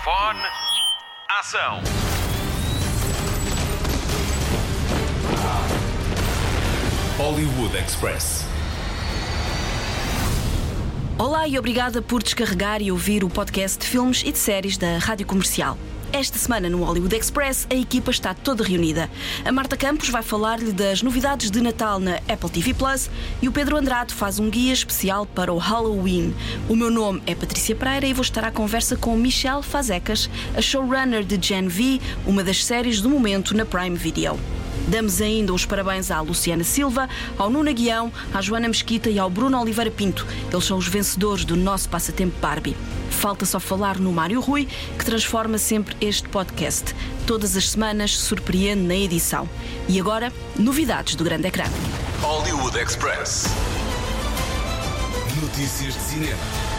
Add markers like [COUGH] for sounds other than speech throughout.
Microfone. Ação. Hollywood Express. Olá e obrigada por descarregar e ouvir o podcast de filmes e de séries da Rádio Comercial. Esta semana no Hollywood Express a equipa está toda reunida. A Marta Campos vai falar-lhe das novidades de Natal na Apple TV Plus e o Pedro Andrade faz um guia especial para o Halloween. O meu nome é Patrícia Pereira e vou estar à conversa com Michelle Fazecas, a showrunner de Gen V, uma das séries do momento na Prime Video. Damos ainda os parabéns à Luciana Silva, ao Nuno Guião, à Joana Mesquita e ao Bruno Oliveira Pinto. Eles são os vencedores do nosso passatempo Barbie. Falta só falar no Mário Rui, que transforma sempre este podcast. Todas as semanas surpreende na edição. E agora, novidades do grande ecrã. Hollywood Express. Notícias de cinema.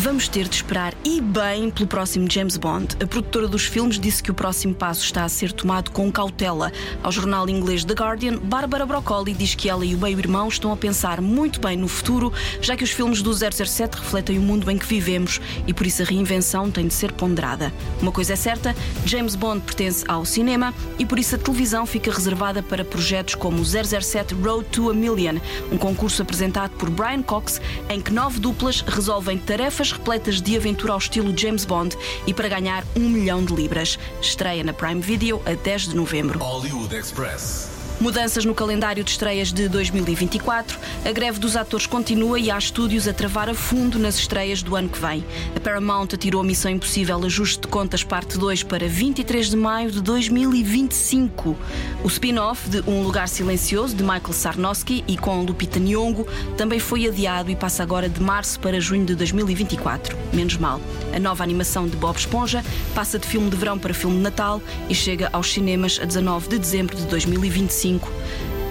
Vamos ter de esperar e bem pelo próximo James Bond. A produtora dos filmes disse que o próximo passo está a ser tomado com cautela. Ao jornal inglês The Guardian, Bárbara Broccoli diz que ela e o meio-irmão estão a pensar muito bem no futuro, já que os filmes do 007 refletem o mundo em que vivemos e por isso a reinvenção tem de ser ponderada. Uma coisa é certa, James Bond pertence ao cinema e por isso a televisão fica reservada para projetos como o 007 Road to a Million, um concurso apresentado por Brian Cox em que nove duplas resolvem tarefas repletas de aventura ao estilo James Bond e para ganhar um milhão de libras. Estreia na Prime Video a 10 de novembro. Hollywood Express. Mudanças no calendário de estreias de 2024. A greve dos atores continua e há estúdios a travar a fundo nas estreias do ano que vem. A Paramount atirou a Missão Impossível Ajuste de Contas Parte 2 para 23 de maio de 2025. O spin-off de Um Lugar Silencioso, de Michael Sarnowski e com Lupita Nyong'o, também foi adiado e passa agora de março para junho de 2024. Menos mal. A nova animação de Bob Esponja passa de filme de verão para filme de Natal e chega aos cinemas a 19 de dezembro de 2025,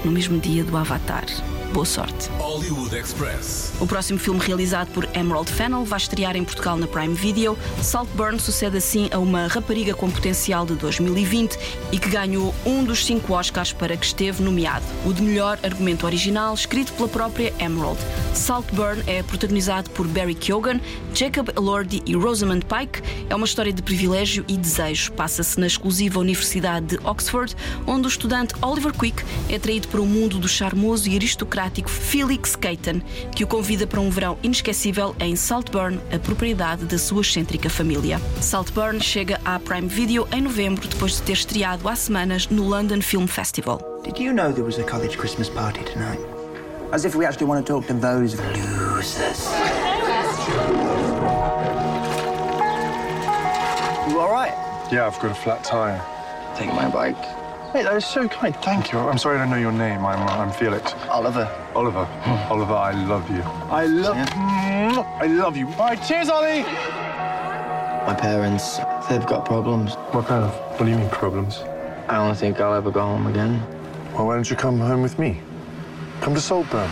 no mesmo dia do Avatar. Boa sorte. Hollywood Express. O próximo filme realizado por Emerald Fennell vai estrear em Portugal na Prime Video. Saltburn sucede assim a uma rapariga com potencial de 2020 e que ganhou um dos cinco Oscars para que esteve nomeado, o de melhor argumento original, escrito pela própria Emerald. Saltburn é protagonizado por Barry Keoghan, Jacob Elordi e Rosamund Pike. É uma história de privilégio e desejo. Passa-se na exclusiva Universidade de Oxford, onde o estudante Oliver Quick é atraído para o mundo do charmoso e aristocrático Felix Caton, que o convida para um verão inesquecível em Saltburn, a propriedade da sua excêntrica família. Saltburn chega à Prime Video em novembro, depois de ter estreado há semanas no London Film Festival. Did you know there was a college Christmas party tonight? As if we actually want to talk to those losers. You all right? Yeah, I've got a flat tire. Take my bike. Hey, that is so kind. Thank you. I'm sorry I don't know your name. I'm, uh, I'm Felix. Oliver. Oliver. Hmm. Oliver, I love you. I love. Hmm. I love you. All right, cheers, Ollie. My parents, they've got problems. What kind of? What do you mean problems? I don't think I'll ever go home again. Well, why don't you come home with me? Come to Saltburn.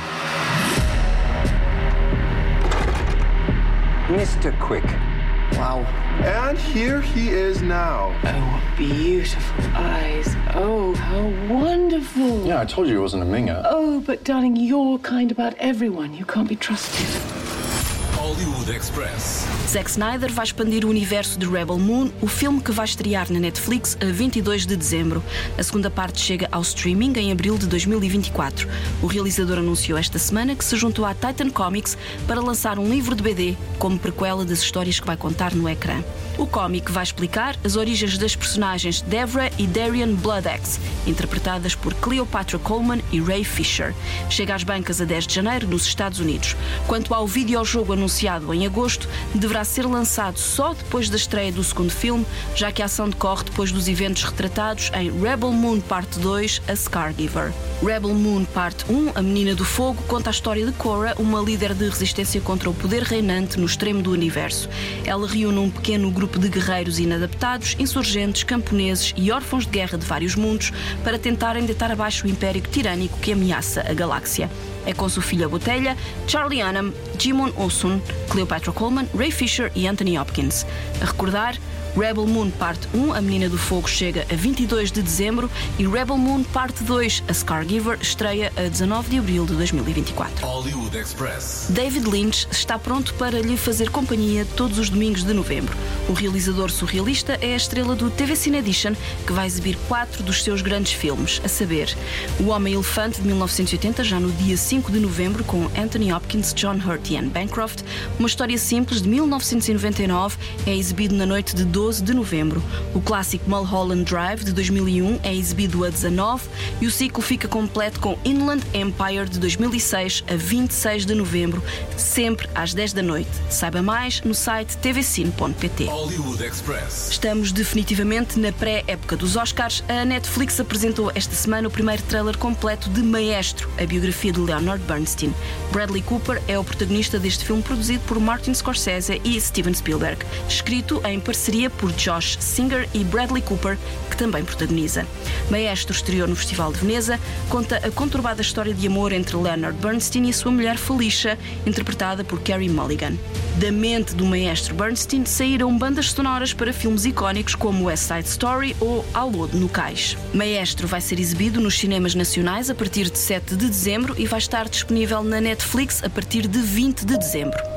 Mr. Quick. Wow. And here he is now. Oh, beautiful eyes. Oh, how wonderful. Yeah, I told you he wasn't a minger. Oh, but darling, you're kind about everyone. You can't be trusted. Hollywood Express. Zack Snyder vai expandir o universo de Rebel Moon, o filme que vai estrear na Netflix a 22 de dezembro. A segunda parte chega ao streaming em abril de 2024. O realizador anunciou esta semana que se juntou à Titan Comics para lançar um livro de BD como prequela das histórias que vai contar no ecrã. O cómic vai explicar as origens das personagens Devra e Darian Bloodaxe, interpretadas por Cleopatra Coleman e Ray Fisher. Chega às bancas a 10 de janeiro nos Estados Unidos. Quanto ao videojogo anunciado em agosto, deverá ser lançado só depois da estreia do segundo filme, já que a ação decorre depois dos eventos retratados em Rebel Moon Parte 2, A Scargiver. Rebel Moon Parte 1, A Menina do Fogo, conta a história de Korra, uma líder de resistência contra o poder reinante no extremo do universo. Ela reúne um pequeno grupo de guerreiros inadaptados, insurgentes, camponeses e órfãos de guerra de vários mundos para tentarem deitar abaixo o império tirânico que ameaça a galáxia. É com Sofia Botelha, Charlie Hunnam, Jimon Olson, Cleopatra Coleman, Ray Fisher e Anthony Hopkins. A recordar, Rebel Moon Parte 1, A Menina do Fogo, chega a 22 de dezembro e Rebel Moon Parte 2, A Scargiver, estreia a 19 de abril de 2024. Hollywood Express. David Lynch está pronto para lhe fazer companhia todos os domingos de novembro. O realizador surrealista é a estrela do TV Cine Edition, que vai exibir quatro dos seus grandes filmes, a saber, O Homem-Elefante de 1980, já no dia 5 de novembro, com Anthony Hopkins, John Hurt e Anne Bancroft, Uma História Simples de 1999, é exibido na noite de 12 de novembro. O clássico Mulholland Drive de 2001 é exibido a 19 e o ciclo fica completo com Inland Empire de 2006 a 26 de novembro, sempre às 10 da noite. Saiba mais no site tvcine.pt. Estamos definitivamente na pré-época dos Oscars. A Netflix apresentou esta semana o primeiro trailer completo de Maestro, a biografia de Leonard Bernstein. Bradley Cooper é o protagonista deste filme produzido por Martin Scorsese e Steven Spielberg, escrito em parceria por Josh Singer e Bradley Cooper, que também protagoniza. Maestro estreou no Festival de Veneza, conta a conturbada história de amor entre Leonard Bernstein e a sua mulher Felicia, interpretada por Carey Mulligan. Da mente do maestro Bernstein saíram bandas sonoras para filmes icónicos como West Side Story ou Alô no Cais. Maestro vai ser exibido nos cinemas nacionais a partir de 7 de dezembro e vai estar disponível na Netflix a partir de 20 de dezembro.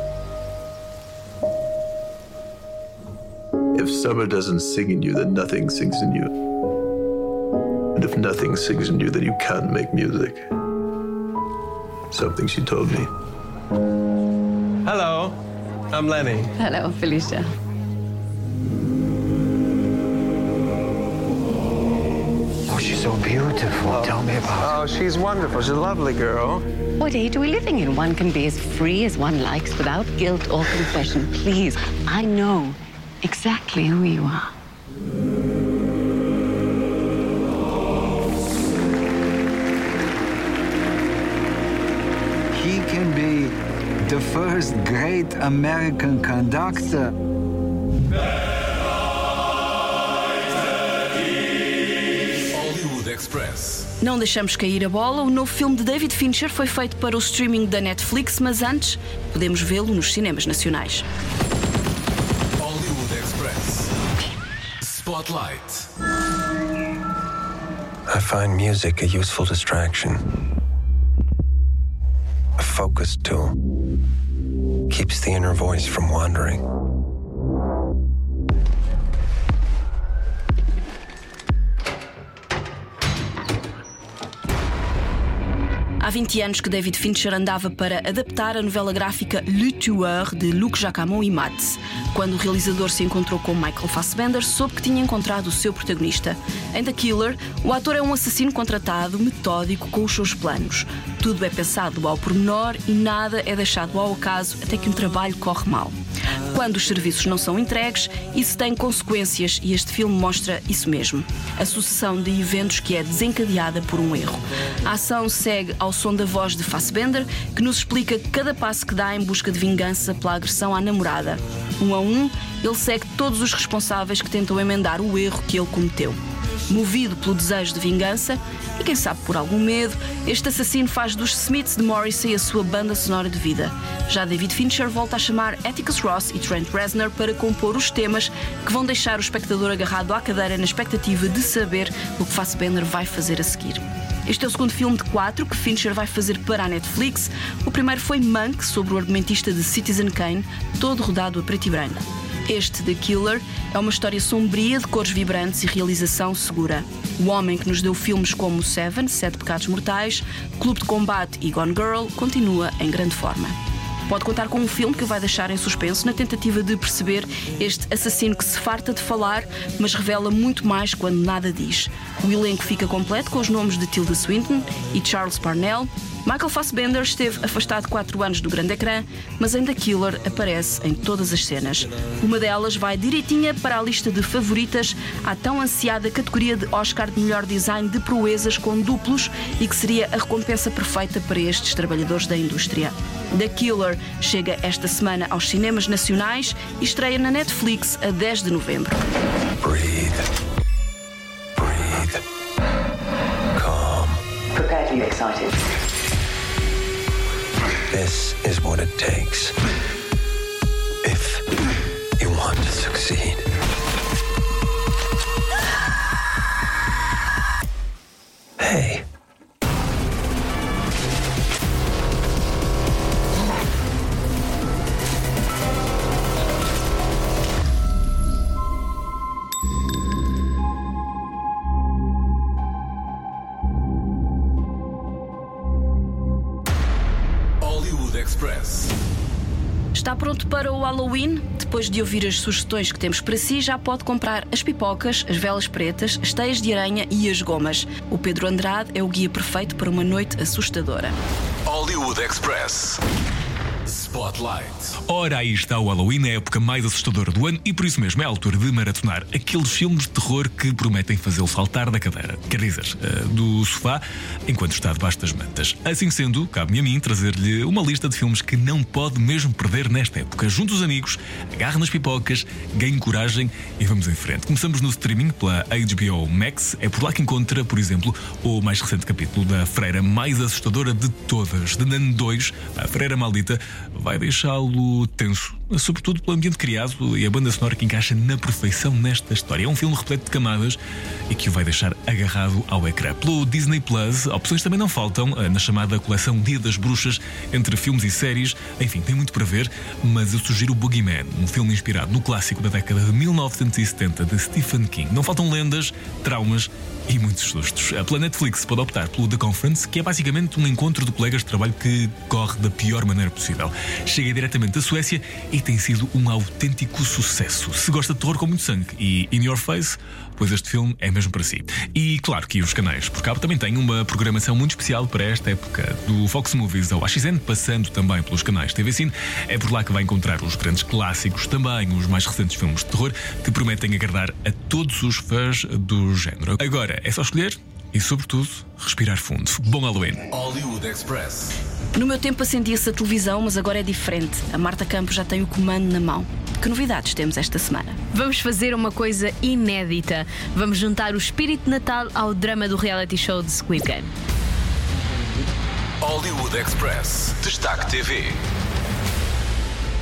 If summer doesn't sing in you, then nothing sings in you. And if nothing sings in you, then you can't make music. Something she told me. Hello, I'm Lenny. Hello, Felicia. Oh, she's so beautiful. Oh. Tell me about her. Oh, she's wonderful. She's a lovely girl. What age are we living in? One can be as free as one likes without guilt or confession. Please, I know exactly who you are. He can be the first great American conductor. Hollywood Express. Não deixamos cair a bola, o novo filme de David Fincher foi feito para o streaming da Netflix, mas antes podemos vê-lo nos cinemas nacionais. Spotlight. I find music a useful distraction, a focus tool. Keeps the inner voice from wandering. Há 20 anos que David Fincher andava para adaptar a novela gráfica Le Tueur de Luc Jacamon e Mads. Quando o realizador se encontrou com Michael Fassbender, soube que tinha encontrado o seu protagonista. Em The Killer, o ator é um assassino contratado, metódico com os seus planos. Tudo é pensado ao pormenor e nada é deixado ao acaso até que um trabalho corre mal. Quando os serviços não são entregues, isso tem consequências e este filme mostra isso mesmo. A sucessão de eventos que é desencadeada por um erro. A ação segue ao som da voz de Fassbender, que nos explica cada passo que dá em busca de vingança pela agressão à namorada. Um a um, ele segue todos os responsáveis que tentam emendar o erro que ele cometeu. Movido pelo desejo de vingança e quem sabe por algum medo, este assassino faz dos Smiths de Morrissey a sua banda sonora de vida. Já David Fincher volta a chamar Atticus Ross e Trent Reznor para compor os temas que vão deixar o espectador agarrado à cadeira na expectativa de saber o que Fassbender vai fazer a seguir. Este é o segundo filme de quatro que Fincher vai fazer para a Netflix. O primeiro foi Monk, sobre o argumentista de Citizen Kane, todo rodado a preto e branco. Este, The Killer, é uma história sombria de cores vibrantes e realização segura. O homem que nos deu filmes como Seven, Sete Pecados Mortais, Clube de Combate e Gone Girl continua em grande forma. Pode contar com um filme que vai deixar em suspenso na tentativa de perceber este assassino que se farta de falar, mas revela muito mais quando nada diz. O elenco fica completo com os nomes de Tilda Swinton e Charles Parnell. Michael Fassbender esteve afastado 4 anos do grande ecrã, mas The Killer aparece em todas as cenas. Uma delas vai direitinha para a lista de favoritas à tão ansiada categoria de Oscar de melhor design de proezas com duplos e que seria a recompensa perfeita para estes trabalhadores da indústria. The Killer chega esta semana aos cinemas nacionais e estreia na Netflix a 10 de novembro. Breathe. Breathe. Calm. Prepare to be excited. This is what it takes. Express. Está pronto para o Halloween? Depois de ouvir as sugestões que temos para si, já pode comprar as pipocas, as velas pretas, as teias de aranha e as gomas. O Pedro Andrade é o guia perfeito para uma noite assustadora. Hollywood Express. Spotlight. Ora, aí está o Halloween, é a época mais assustadora do ano e por isso mesmo é a altura de maratonar aqueles filmes de terror que prometem fazê-lo saltar da cadeira. Quer dizer, eh, do sofá, enquanto está debaixo das mantas. Assim sendo, cabe-me a mim trazer-lhe uma lista de filmes que não pode mesmo perder nesta época. Junte os amigos, agarre nas pipocas, ganhe coragem e vamos em frente. Começamos no streaming pela HBO Max. É por lá que encontra, por exemplo, o mais recente capítulo da freira mais assustadora de todas, de Nan 2, a freira maldita, vai deixá-lo tenso, sobretudo pelo ambiente criado e a banda sonora que encaixa na perfeição nesta história. É um filme repleto de camadas e que o vai deixar agarrado ao ecrã. Pelo Disney Plus, opções também não faltam eh, na chamada coleção Dia das Bruxas, entre filmes e séries. Enfim, tem muito para ver, mas eu sugiro o Boogeyman, um filme inspirado no clássico da década de 1970 de Stephen King. Não faltam lendas, traumas e muitos sustos. A Netflix pode optar pelo The Conference, que é basicamente um encontro de colegas de trabalho que corre da pior maneira possível. Chega diretamente da Suécia e tem sido um autêntico sucesso. Se gosta de terror com muito sangue e In Your Face, pois este filme é mesmo para si. E claro que os canais por cabo também têm uma programação muito especial para esta época, do Fox Movies ao AXN, passando também pelos canais TV Cine. É por lá que vai encontrar os grandes clássicos, também os mais recentes filmes de terror, que prometem agradar a todos os fãs do género. Agora, é só escolher e, sobretudo, respirar fundo. Bom Halloween. Hollywood Express. No meu tempo acendia-se a televisão, mas agora é diferente. A Marta Campos já tem o comando na mão. Que novidades temos esta semana? Vamos fazer uma coisa inédita. Vamos juntar o espírito de Natal ao drama do reality show de Squid Game. Hollywood Express. Destaque TV.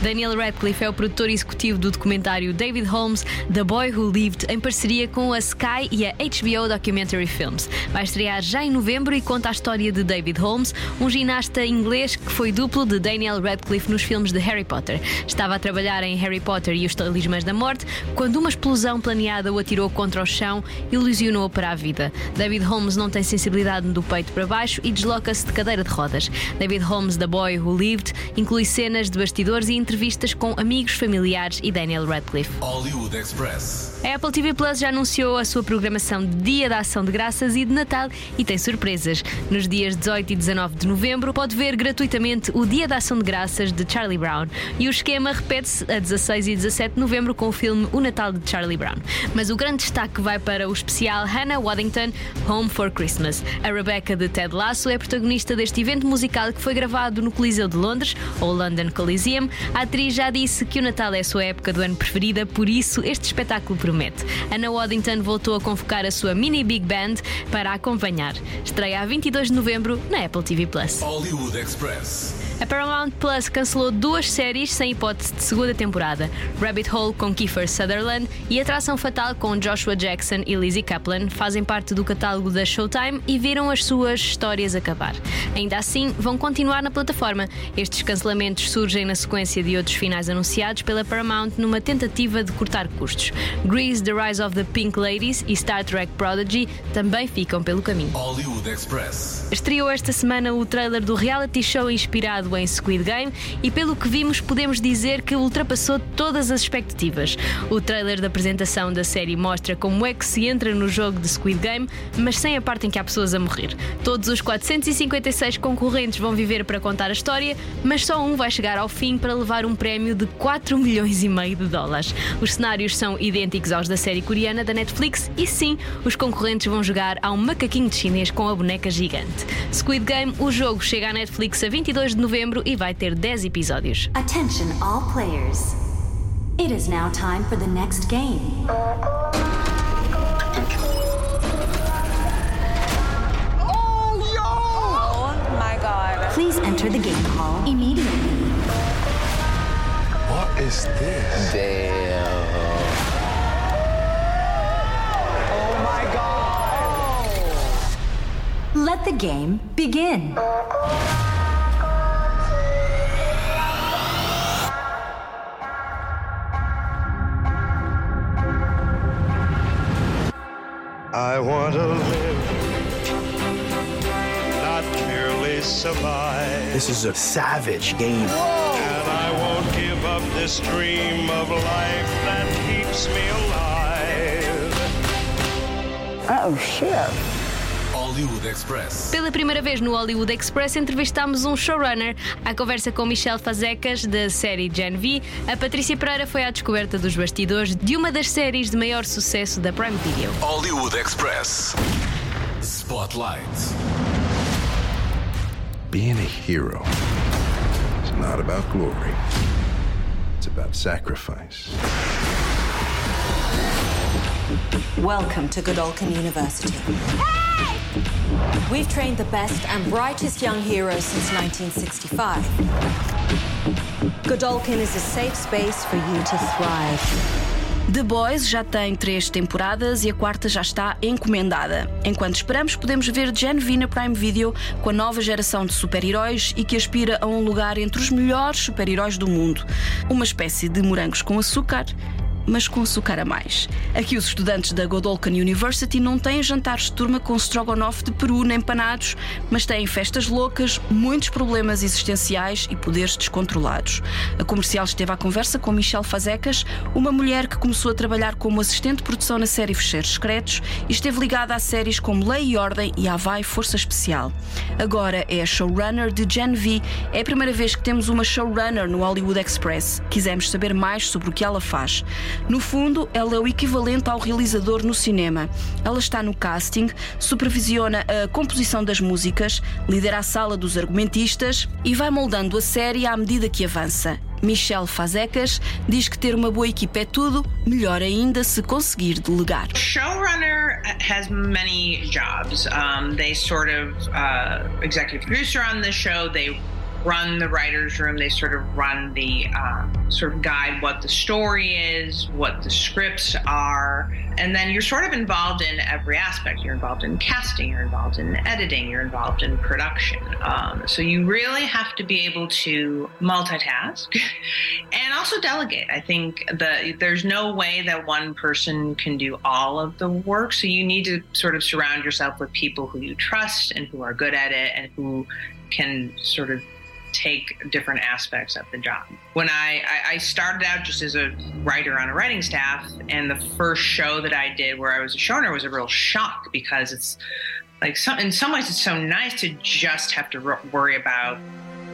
Daniel Radcliffe é o produtor executivo do documentário David Holmes, The Boy Who Lived, em parceria com a Sky e a HBO Documentary Films. Vai estrear já em novembro e conta a história de David Holmes, um ginasta inglês que foi duplo de Daniel Radcliffe nos filmes de Harry Potter. Estava a trabalhar em Harry Potter e os Talismãs da Morte quando uma explosão planeada o atirou contra o chão e lesionou para a vida. David Holmes não tem sensibilidade do peito para baixo e desloca-se de cadeira de rodas. David Holmes, The Boy Who Lived, inclui cenas de bastidores e entrevistas com amigos, familiares e Daniel Radcliffe. Hollywood Express. A Apple TV Plus já anunciou a sua programação de Dia da Ação de Graças e de Natal e tem surpresas. Nos dias 18 e 19 de novembro pode ver gratuitamente o Dia da Ação de Graças de Charlie Brown. E o esquema repete-se a 16 e 17 de novembro com o filme O Natal de Charlie Brown. Mas o grande destaque vai para o especial Hannah Waddington Home for Christmas. A Rebecca de Ted Lasso é protagonista deste evento musical que foi gravado no Coliseu de Londres, ou London Coliseum. A atriz já disse que o Natal é a sua época do ano preferida, por isso este espetáculo promete. Anna Waddington voltou a convocar a sua mini big band para acompanhar. Estreia a 22 de novembro na Apple TV Plus. Hollywood Express. A Paramount Plus cancelou duas séries sem hipótese de segunda temporada: Rabbit Hole com Kiefer Sutherland e Atração Fatal com Joshua Jackson e Lizzie Kaplan fazem parte do catálogo da Showtime e viram as suas histórias acabar. Ainda assim, vão continuar na plataforma. Estes cancelamentos surgem na sequência de outros finais anunciados pela Paramount numa tentativa de cortar custos. Grease, The Rise of the Pink Ladies e Star Trek Prodigy também ficam pelo caminho. Hollywood Express. Estreou esta semana o trailer do reality show inspirado em Squid Game e, pelo que vimos, podemos dizer que ultrapassou todas as expectativas. O trailer da apresentação da série mostra como é que se entra no jogo de Squid Game, mas sem a parte em que há pessoas a morrer. Todos os 456 concorrentes vão viver para contar a história, mas só um vai chegar ao fim para levar um prémio de 4 milhões e meio de dólares. Os cenários são idênticos aos da série coreana da Netflix e sim, os concorrentes vão jogar a um macaquinho de chinês com a boneca gigante. Squid Game, o jogo chega à Netflix a 22 de novembro e vai ter 10 episódios. Attention all players. It is now time for the next game. Oh my god. Please enter the game hall immediately. What is this? Damn. Oh my god. Let the game begin. Want to live, not merely survive. This is a savage game. And I won't give up this dream of life that keeps me alive. Oh, shit. Hollywood Express. Pela primeira vez no Hollywood Express entrevistámos um showrunner. À conversa com Michelle Fazecas, da série Gen V, a Patrícia Pereira foi à descoberta dos bastidores de uma das séries de maior sucesso da Prime Video. Hollywood Express. Spotlight. Being a hero is not about glory, it's about sacrifice. Welcome to Godolphin University. We've trained the best and brightest young heroes since 1965. Godolphin is a safe space for you to thrive. The Boys já tem três temporadas e a quarta já está encomendada. Enquanto esperamos, podemos ver Gen V na Prime Video com a nova geração de super-heróis e que aspira a um lugar entre os melhores super-heróis do mundo. Uma espécie de morangos com açúcar mas com açúcar a mais. Aqui os estudantes da Godolphin University não têm jantares de turma com strogonoff de peru nem panados, mas têm festas loucas, muitos problemas existenciais e poderes descontrolados. A comercial esteve à conversa com Michelle Fazecas, uma mulher que começou a trabalhar como assistente de produção na série Fecheiros Secretos e esteve ligada a séries como Lei e Ordem e Havaí Força Especial. Agora é a showrunner de Gen V. É a primeira vez que temos uma showrunner no Hollywood Express. Quisemos saber mais sobre o que ela faz. No fundo, ela é o equivalente ao realizador no cinema. Ela está no casting, supervisiona a composição das músicas, lidera a sala dos argumentistas e vai moldando a série à medida que avança. Michelle Fazecas diz que ter uma boa equipa é tudo, melhor ainda se conseguir delegar. Showrunner has many jobs. Um, they sort of uh, executive producer on the show. They run the writers' room. They sort of run the um, sort of guide what the story is, what the scripts are, and then you're sort of involved in every aspect. You're involved in casting, you're involved in editing, you're involved in production. Um, so you really have to be able to multitask [LAUGHS] and also delegate. I think the there's no way that one person can do all of the work. So you need to sort of surround yourself with people who you trust and who are good at it and who can sort of take different aspects of the job. When I, I, started out just as a writer on a writing staff, and the first show that I did where I was a showrunner was a real shock because it's like some, in some ways it's so nice to just have to worry about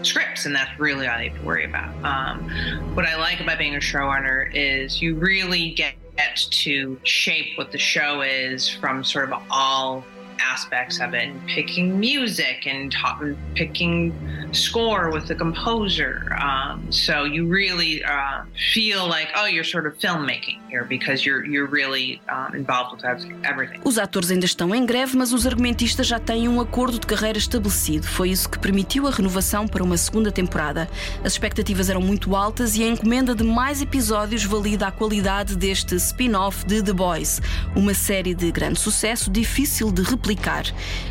scripts, and that's really all you have to worry about. Um, what I like about being a showrunner is you really get to shape what the show is from sort of all aspects of it and picking music and ta- picking score with the composer um, so you really uh, feel like oh you're sort of filmmaking here because you're you're really um, involved with everything Os atores ainda estão em greve, mas os argumentistas já têm um acordo de carreira estabelecido. Foi isso que permitiu a renovação para uma segunda temporada. As expectativas eram muito altas e a encomenda de mais episódios valida a qualidade deste spin-off de The Boys, uma série de grande sucesso difícil de replicar.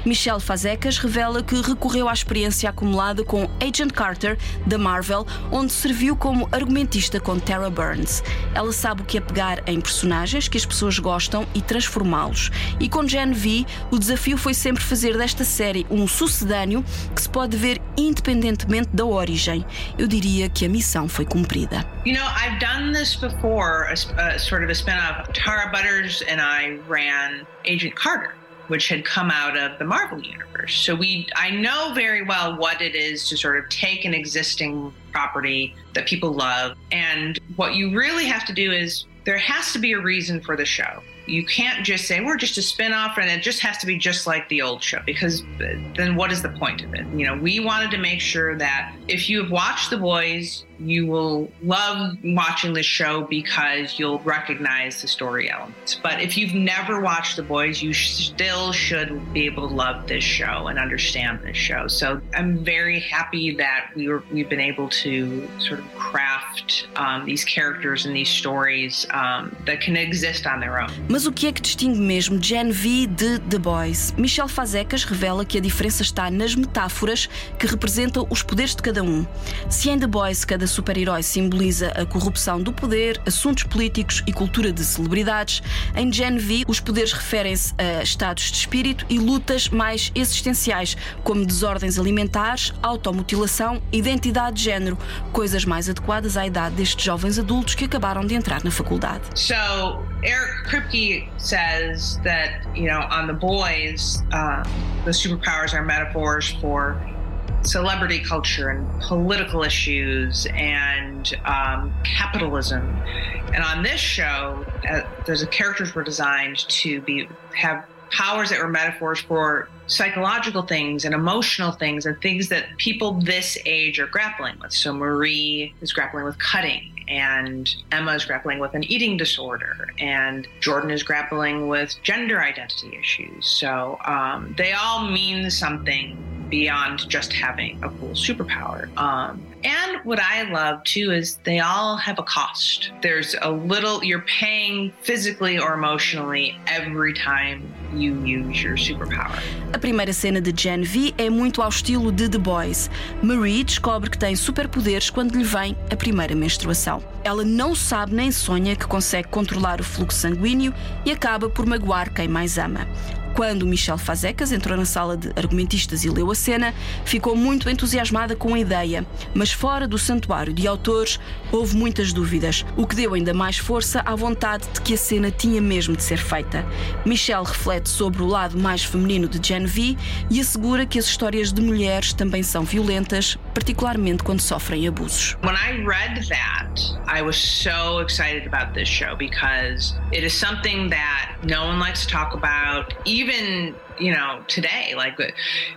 Michelle Fazecas revela que recorreu à experiência acumulada com Agent Carter, da Marvel, onde serviu como argumentista com Tara Burns. Ela sabe o que é pegar em personagens que as pessoas gostam e transformá-los. E com Gen V, o desafio foi sempre fazer desta série um sucedâneo que se pode ver independentemente da origem. Eu diria que a missão foi cumprida. You know, I've done this before, a, a sort of a spin-off. Tara Butters and I ran Agent Carter. Which had come out of the Marvel universe. So we I know very well what it is to sort of take an existing property that people love and what you really have to do is there has to be a reason for the show. You can't just say we're just a spin-off and it just has to be just like the old show because then what is the point of it? You know, we wanted to make sure that if you have watched The Boys, you will love watching this show because you'll recognize the story elements. But if you've never watched The Boys, you still should be able to love this show and understand this show. So I'm very happy that we were we've been able to sort of craft um, these characters and these stories um, that can exist on their own. Mas o que é que distingue mesmo Gen V de The Boys? Michel Fazecas revela que a diferença está nas metáforas que representam os poderes de cada um. Se em The Boys cada super-herói simboliza a corrupção do poder, assuntos políticos e cultura de celebridades, em Gen V os poderes referem-se a estados de espírito e lutas mais existenciais, como desordens alimentares, automutilação, identidade de género, coisas mais adequadas à idade destes jovens adultos que acabaram de entrar na faculdade. So Eric Kripke says that you know on the boys, uh, the superpowers are metaphors for celebrity culture and political issues and um, capitalism. And on this show, uh, the characters were designed to be have powers that were metaphors for psychological things and emotional things and things that people this age are grappling with. So Marie is grappling with cutting and Emma is grappling with an eating disorder, and Jordan is grappling with gender identity issues. So um, they all mean something beyond just having a cool superpower. Um, and what I love too is they all have a cost. There's a little, you're paying physically or emotionally every time you use your superpower. A primeira cena de Gen V é muito ao estilo de The Boys. Marie descobre que tem superpoderes quando lhe vem a primeira menstruação. Ela não sabe nem sonha que consegue controlar o fluxo sanguíneo e acaba por magoar quem mais ama. Quando Michel Fazecas entrou na sala de argumentistas e leu a cena, ficou muito entusiasmada com a ideia, mas fora do santuário de autores houve muitas dúvidas, o que deu ainda mais força à vontade de que a cena tinha mesmo de ser feita. Michel reflete sobre o lado mais feminino de Gen V e assegura que as histórias de mulheres também são violentas, particularmente quando sofrem abusos. When I read that, I was so excited about this show because it is something that no one likes to talk about. even you know today. Like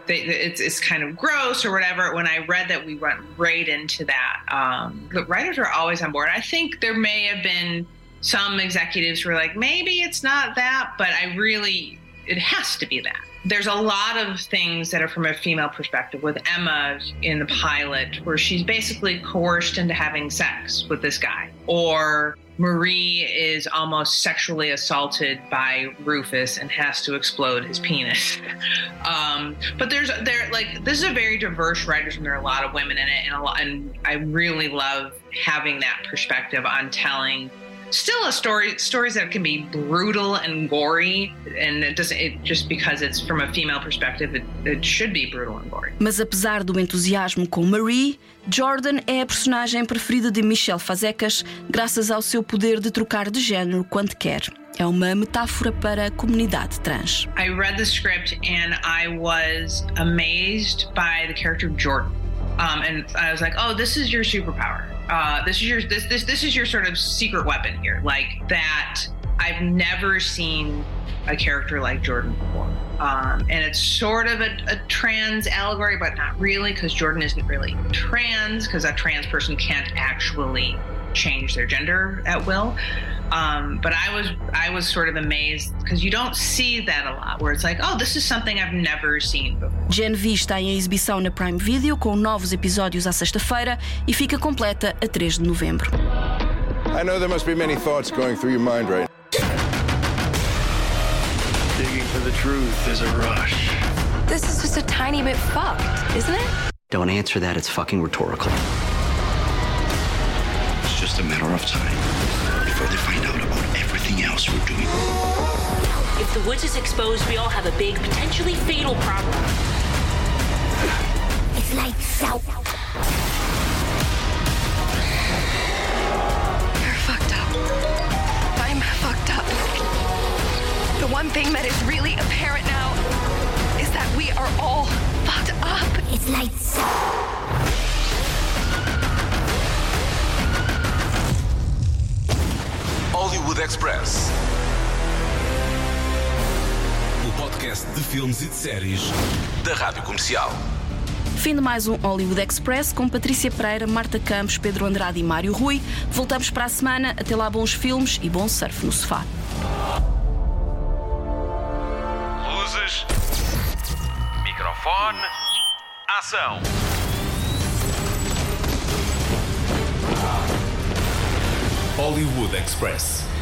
it's, it's kind of gross or whatever. When i read that we went right into that um, the writers are always on board. I think there may have been some executives who were like maybe it's not that but i really it has to be that there's a lot of things that are from a female perspective with Emma in the pilot where she's basically coerced into having sex with this guy or Marie is almost sexually assaulted by Rufus and has to explode his penis. [LAUGHS] Um, but there's there like this is a very diverse writers and there are a lot of women in it and a lot and I really love having that perspective on telling still a story stories that can be brutal and gory and it doesn't it, just because it's from a female perspective it, it should be brutal and gory. Mas apesar do entusiasmo com Marie, Jordan é a personagem preferida de Michelle Fazecas graças ao seu poder de trocar de género quando quer. É uma metáfora para a comunidade trans. I read the script and I was amazed by the character of Jordan. Um, and I was like, "Oh, this is your superpower. Uh, this is your this this this is your sort of secret weapon here. Like that. I've never seen a character like Jordan before. Um, and it's sort of a, a trans allegory, but not really, because Jordan isn't really trans, because a trans person can't actually change their gender at will. Um, but I was I was sort of amazed because you don't see that a lot, where it's like, oh, this is something I've never seen before. Gen V está em exibição na Prime Video com novos episódios à sexta-feira e fica completa a 3 de novembro. I know there must be many thoughts going through your mind right Digging for the truth is a rush. This is just a tiny bit fucked, isn't it? Don't answer that, it's fucking rhetorical. It's just a matter of time before they find out about everything else we're doing. If the woods is exposed, we all have a big, potentially fatal problem. It's lights out. You're fucked up. I'm fucked up. The one thing that is really apparent now is that we are all fucked up. It's like lights Hollywood Express. O podcast de filmes e de séries da Rádio Comercial. Fim de mais um Hollywood Express com Patrícia Pereira, Marta Campos, Pedro Andrade e Mário Rui. Voltamos para a semana. Até lá, bons filmes e bom surf no sofá. Luzes. Microfone. Ação. Hollywood Express.